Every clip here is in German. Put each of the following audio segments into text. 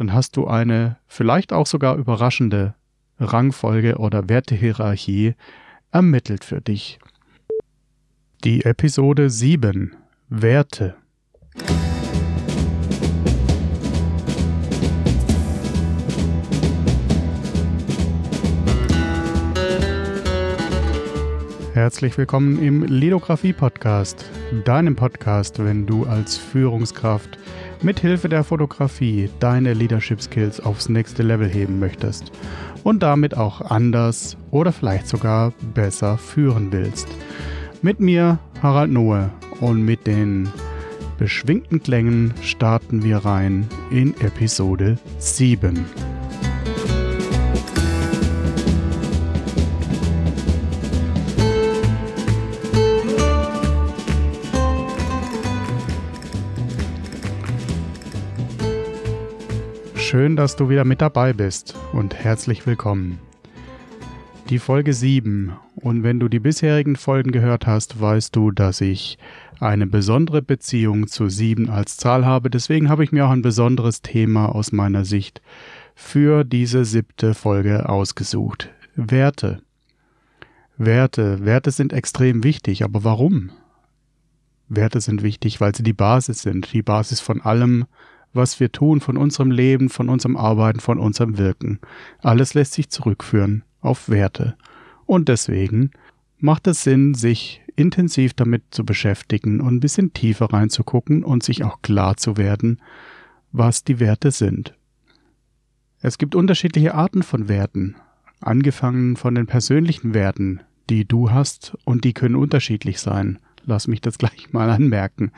dann hast du eine vielleicht auch sogar überraschende Rangfolge oder Wertehierarchie ermittelt für dich. Die Episode 7 Werte. Herzlich willkommen im Lidografie Podcast, deinem Podcast, wenn du als Führungskraft mit Hilfe der Fotografie deine Leadership Skills aufs nächste Level heben möchtest und damit auch anders oder vielleicht sogar besser führen willst. Mit mir Harald Noe und mit den beschwingten Klängen starten wir rein in Episode 7. Schön, dass du wieder mit dabei bist und herzlich willkommen. Die Folge 7 und wenn du die bisherigen Folgen gehört hast, weißt du, dass ich eine besondere Beziehung zu 7 als Zahl habe. Deswegen habe ich mir auch ein besonderes Thema aus meiner Sicht für diese siebte Folge ausgesucht. Werte. Werte. Werte sind extrem wichtig, aber warum? Werte sind wichtig, weil sie die Basis sind, die Basis von allem, was wir tun, von unserem Leben, von unserem Arbeiten, von unserem Wirken. Alles lässt sich zurückführen auf Werte. Und deswegen macht es Sinn, sich intensiv damit zu beschäftigen und ein bisschen tiefer reinzugucken und sich auch klar zu werden, was die Werte sind. Es gibt unterschiedliche Arten von Werten, angefangen von den persönlichen Werten, die du hast, und die können unterschiedlich sein. Lass mich das gleich mal anmerken.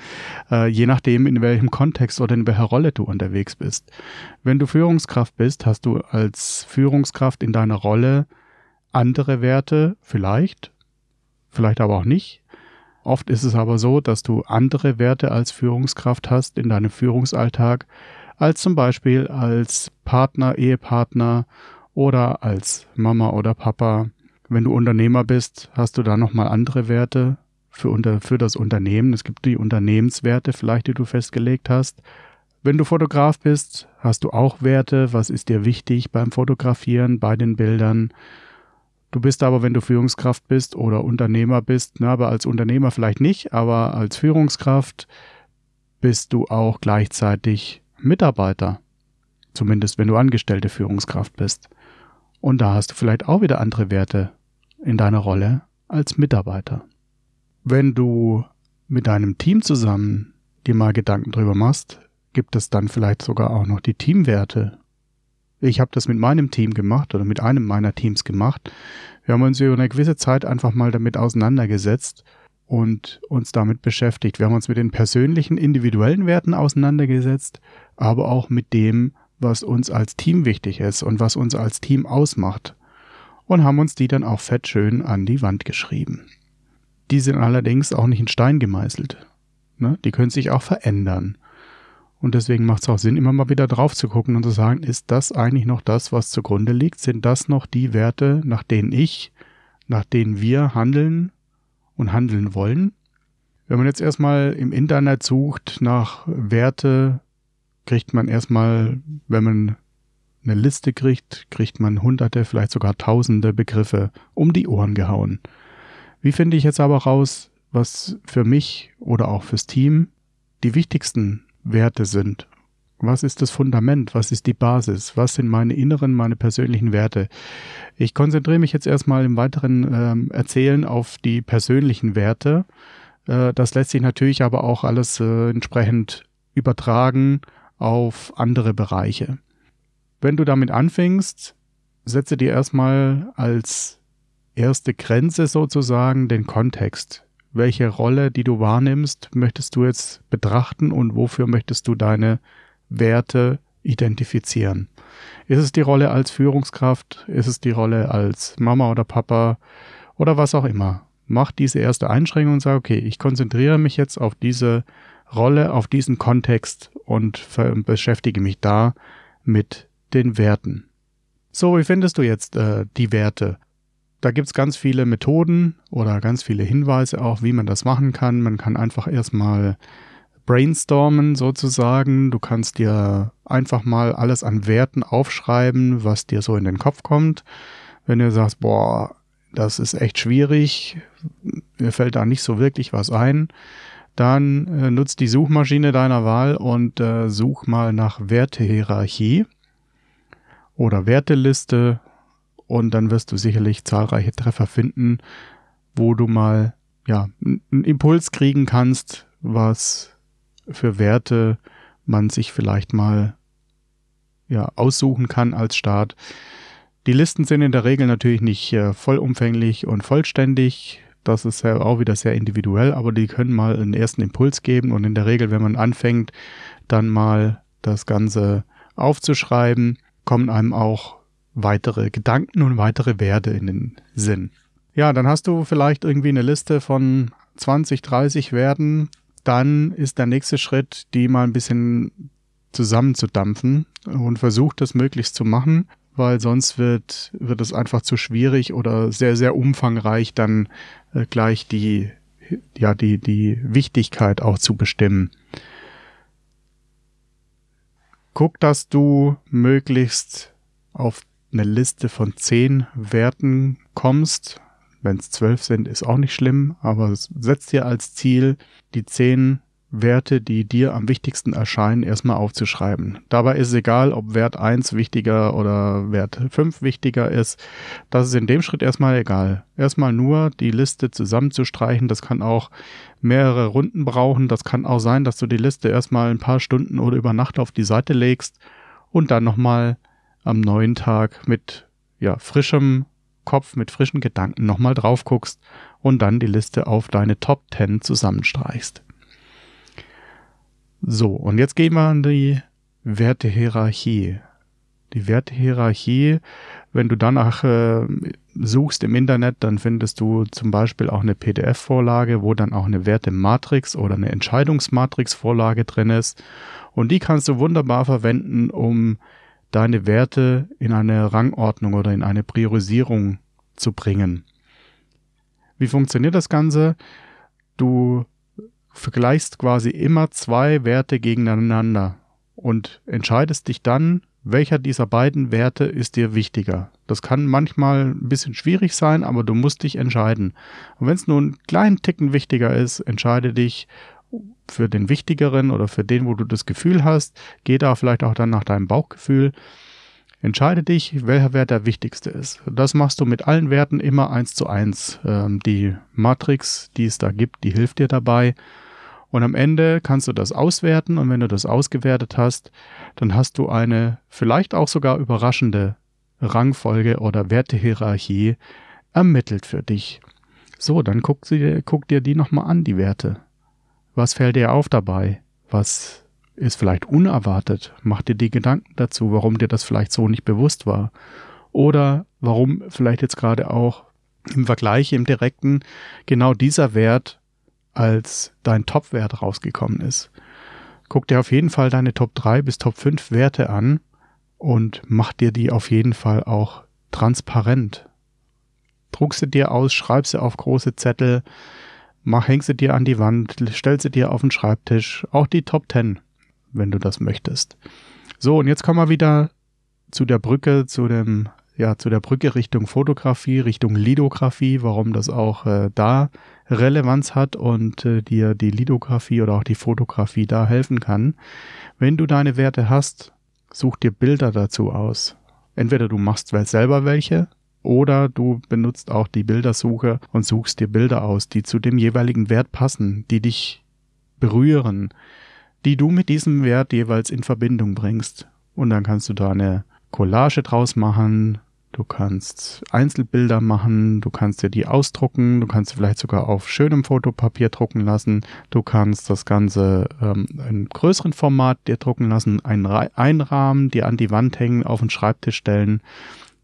Äh, je nachdem, in welchem Kontext oder in welcher Rolle du unterwegs bist. Wenn du Führungskraft bist, hast du als Führungskraft in deiner Rolle andere Werte, vielleicht, vielleicht aber auch nicht. Oft ist es aber so, dass du andere Werte als Führungskraft hast in deinem Führungsalltag, als zum Beispiel als Partner, Ehepartner oder als Mama oder Papa. Wenn du Unternehmer bist, hast du da nochmal andere Werte, für, unter, für das Unternehmen. Es gibt die Unternehmenswerte vielleicht, die du festgelegt hast. Wenn du Fotograf bist, hast du auch Werte. Was ist dir wichtig beim Fotografieren, bei den Bildern? Du bist aber, wenn du Führungskraft bist oder Unternehmer bist, na, aber als Unternehmer vielleicht nicht, aber als Führungskraft bist du auch gleichzeitig Mitarbeiter. Zumindest wenn du angestellte Führungskraft bist. Und da hast du vielleicht auch wieder andere Werte in deiner Rolle als Mitarbeiter. Wenn du mit deinem Team zusammen dir mal Gedanken drüber machst, gibt es dann vielleicht sogar auch noch die Teamwerte. Ich habe das mit meinem Team gemacht oder mit einem meiner Teams gemacht. Wir haben uns über eine gewisse Zeit einfach mal damit auseinandergesetzt und uns damit beschäftigt. Wir haben uns mit den persönlichen, individuellen Werten auseinandergesetzt, aber auch mit dem, was uns als Team wichtig ist und was uns als Team ausmacht. Und haben uns die dann auch fett schön an die Wand geschrieben. Die sind allerdings auch nicht in Stein gemeißelt. Ne? Die können sich auch verändern. Und deswegen macht es auch Sinn, immer mal wieder drauf zu gucken und zu sagen, ist das eigentlich noch das, was zugrunde liegt? Sind das noch die Werte, nach denen ich, nach denen wir handeln und handeln wollen? Wenn man jetzt erstmal im Internet sucht nach Werte, kriegt man erstmal, wenn man eine Liste kriegt, kriegt man hunderte, vielleicht sogar tausende Begriffe um die Ohren gehauen. Wie finde ich jetzt aber raus, was für mich oder auch fürs Team die wichtigsten Werte sind? Was ist das Fundament? Was ist die Basis? Was sind meine inneren, meine persönlichen Werte? Ich konzentriere mich jetzt erstmal im weiteren ähm, Erzählen auf die persönlichen Werte. Äh, das lässt sich natürlich aber auch alles äh, entsprechend übertragen auf andere Bereiche. Wenn du damit anfängst, setze dir erstmal als erste Grenze sozusagen den Kontext. Welche Rolle, die du wahrnimmst, möchtest du jetzt betrachten und wofür möchtest du deine Werte identifizieren? Ist es die Rolle als Führungskraft? Ist es die Rolle als Mama oder Papa oder was auch immer? Mach diese erste Einschränkung und sag, okay, ich konzentriere mich jetzt auf diese Rolle, auf diesen Kontext und beschäftige mich da mit den Werten. So, wie findest du jetzt äh, die Werte? Da gibt es ganz viele Methoden oder ganz viele Hinweise auch, wie man das machen kann. Man kann einfach erstmal brainstormen sozusagen. Du kannst dir einfach mal alles an Werten aufschreiben, was dir so in den Kopf kommt. Wenn du sagst, boah, das ist echt schwierig, mir fällt da nicht so wirklich was ein, dann äh, nutzt die Suchmaschine deiner Wahl und äh, such mal nach Wertehierarchie oder Werteliste und dann wirst du sicherlich zahlreiche Treffer finden, wo du mal ja einen Impuls kriegen kannst, was für Werte man sich vielleicht mal ja aussuchen kann als Start. Die Listen sind in der Regel natürlich nicht äh, vollumfänglich und vollständig. Das ist ja auch wieder sehr individuell, aber die können mal einen ersten Impuls geben und in der Regel, wenn man anfängt, dann mal das Ganze aufzuschreiben, kommen einem auch weitere Gedanken und weitere Werte in den Sinn. Ja, dann hast du vielleicht irgendwie eine Liste von 20, 30 Werten. Dann ist der nächste Schritt, die mal ein bisschen zusammenzudampfen und versucht das möglichst zu machen, weil sonst wird, wird es einfach zu schwierig oder sehr, sehr umfangreich dann äh, gleich die, ja, die, die Wichtigkeit auch zu bestimmen. Guck, dass du möglichst auf eine Liste von zehn Werten kommst. Wenn es zwölf sind, ist auch nicht schlimm, aber setz dir als Ziel, die zehn Werte, die dir am wichtigsten erscheinen, erstmal aufzuschreiben. Dabei ist es egal, ob Wert 1 wichtiger oder Wert 5 wichtiger ist. Das ist in dem Schritt erstmal egal. Erstmal nur die Liste zusammenzustreichen. Das kann auch mehrere Runden brauchen. Das kann auch sein, dass du die Liste erstmal ein paar Stunden oder über Nacht auf die Seite legst und dann nochmal am neuen Tag mit ja, frischem Kopf, mit frischen Gedanken nochmal drauf guckst und dann die Liste auf deine Top 10 zusammenstreichst. So, und jetzt gehen wir an die Wertehierarchie. Die Wertehierarchie, wenn du danach äh, suchst im Internet, dann findest du zum Beispiel auch eine PDF-Vorlage, wo dann auch eine Wertematrix oder eine Entscheidungsmatrix-Vorlage drin ist. Und die kannst du wunderbar verwenden, um deine Werte in eine Rangordnung oder in eine Priorisierung zu bringen. Wie funktioniert das Ganze? Du vergleichst quasi immer zwei Werte gegeneinander und entscheidest dich dann, welcher dieser beiden Werte ist dir wichtiger. Das kann manchmal ein bisschen schwierig sein, aber du musst dich entscheiden. Und wenn es nur einen kleinen Ticken wichtiger ist, entscheide dich für den wichtigeren oder für den, wo du das Gefühl hast, geh da vielleicht auch dann nach deinem Bauchgefühl. Entscheide dich, welcher Wert der wichtigste ist. Das machst du mit allen Werten immer eins zu eins. Ähm, die Matrix, die es da gibt, die hilft dir dabei. Und am Ende kannst du das auswerten und wenn du das ausgewertet hast, dann hast du eine vielleicht auch sogar überraschende Rangfolge oder Wertehierarchie ermittelt für dich. So, dann guck, sie, guck dir die nochmal an, die Werte. Was fällt dir auf dabei? Was ist vielleicht unerwartet? Mach dir die Gedanken dazu, warum dir das vielleicht so nicht bewusst war. Oder warum vielleicht jetzt gerade auch im Vergleich, im direkten, genau dieser Wert als dein Top-Wert rausgekommen ist. Guck dir auf jeden Fall deine Top 3 bis Top 5 Werte an und mach dir die auf jeden Fall auch transparent. Druck sie dir aus, schreib sie auf große Zettel, Mach, häng sie dir an die Wand, stell sie dir auf den Schreibtisch, auch die Top 10, wenn du das möchtest. So, und jetzt kommen wir wieder zu der Brücke, zu dem, ja, zu der Brücke Richtung Fotografie, Richtung Lidografie, warum das auch äh, da Relevanz hat und äh, dir die Lidografie oder auch die Fotografie da helfen kann. Wenn du deine Werte hast, such dir Bilder dazu aus. Entweder du machst selber welche oder du benutzt auch die Bildersuche und suchst dir Bilder aus, die zu dem jeweiligen Wert passen, die dich berühren, die du mit diesem Wert jeweils in Verbindung bringst. Und dann kannst du da eine Collage draus machen, du kannst Einzelbilder machen, du kannst dir die ausdrucken, du kannst sie vielleicht sogar auf schönem Fotopapier drucken lassen, du kannst das Ganze ähm, in größeren Format dir drucken lassen, einen einrahmen, dir an die Wand hängen, auf den Schreibtisch stellen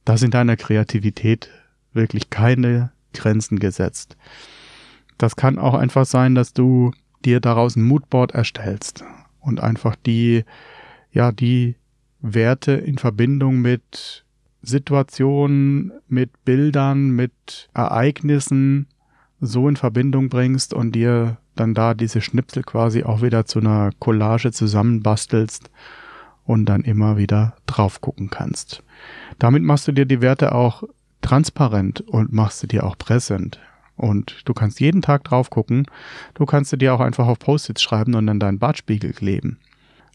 da sind deiner Kreativität wirklich keine Grenzen gesetzt. Das kann auch einfach sein, dass du dir daraus ein Moodboard erstellst und einfach die, ja, die Werte in Verbindung mit Situationen, mit Bildern, mit Ereignissen so in Verbindung bringst und dir dann da diese Schnipsel quasi auch wieder zu einer Collage zusammenbastelst und dann immer wieder drauf gucken kannst. Damit machst du dir die Werte auch transparent und machst sie dir auch präsent. Und du kannst jeden Tag drauf gucken. Du kannst sie dir auch einfach auf Post-its schreiben und an deinen Bartspiegel kleben.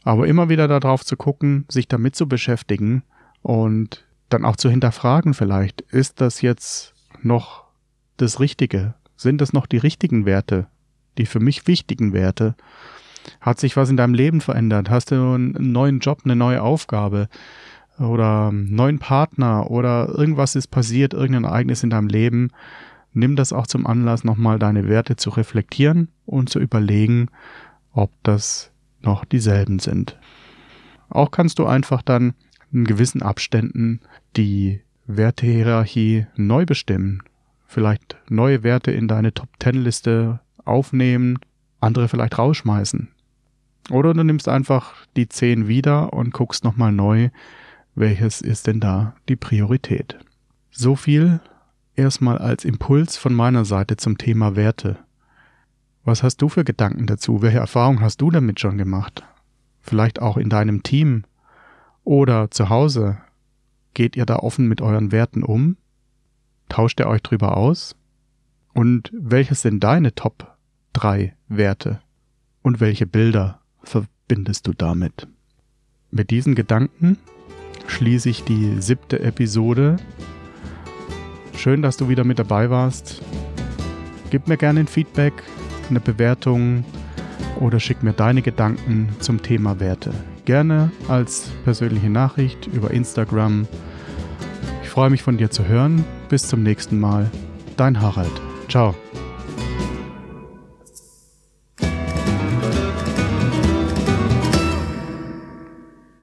Aber immer wieder darauf zu gucken, sich damit zu beschäftigen und dann auch zu hinterfragen vielleicht, ist das jetzt noch das Richtige? Sind das noch die richtigen Werte? Die für mich wichtigen Werte? Hat sich was in deinem Leben verändert? Hast du einen neuen Job, eine neue Aufgabe oder neuen Partner oder irgendwas ist passiert, irgendein Ereignis in deinem Leben? Nimm das auch zum Anlass, nochmal deine Werte zu reflektieren und zu überlegen, ob das noch dieselben sind. Auch kannst du einfach dann in gewissen Abständen die Wertehierarchie neu bestimmen. Vielleicht neue Werte in deine Top Ten Liste aufnehmen, andere vielleicht rausschmeißen. Oder du nimmst einfach die 10 wieder und guckst nochmal neu, welches ist denn da die Priorität. So viel erstmal als Impuls von meiner Seite zum Thema Werte. Was hast du für Gedanken dazu? Welche Erfahrungen hast du damit schon gemacht? Vielleicht auch in deinem Team oder zu Hause? Geht ihr da offen mit euren Werten um? Tauscht ihr euch drüber aus? Und welches sind deine Top 3 Werte? Und welche Bilder verbindest du damit? Mit diesen Gedanken schließe ich die siebte Episode Schön, dass du wieder mit dabei warst. Gib mir gerne ein Feedback, eine Bewertung oder schick mir deine Gedanken zum Thema Werte. Gerne als persönliche Nachricht über Instagram. Ich freue mich von dir zu hören. Bis zum nächsten Mal. Dein Harald. Ciao.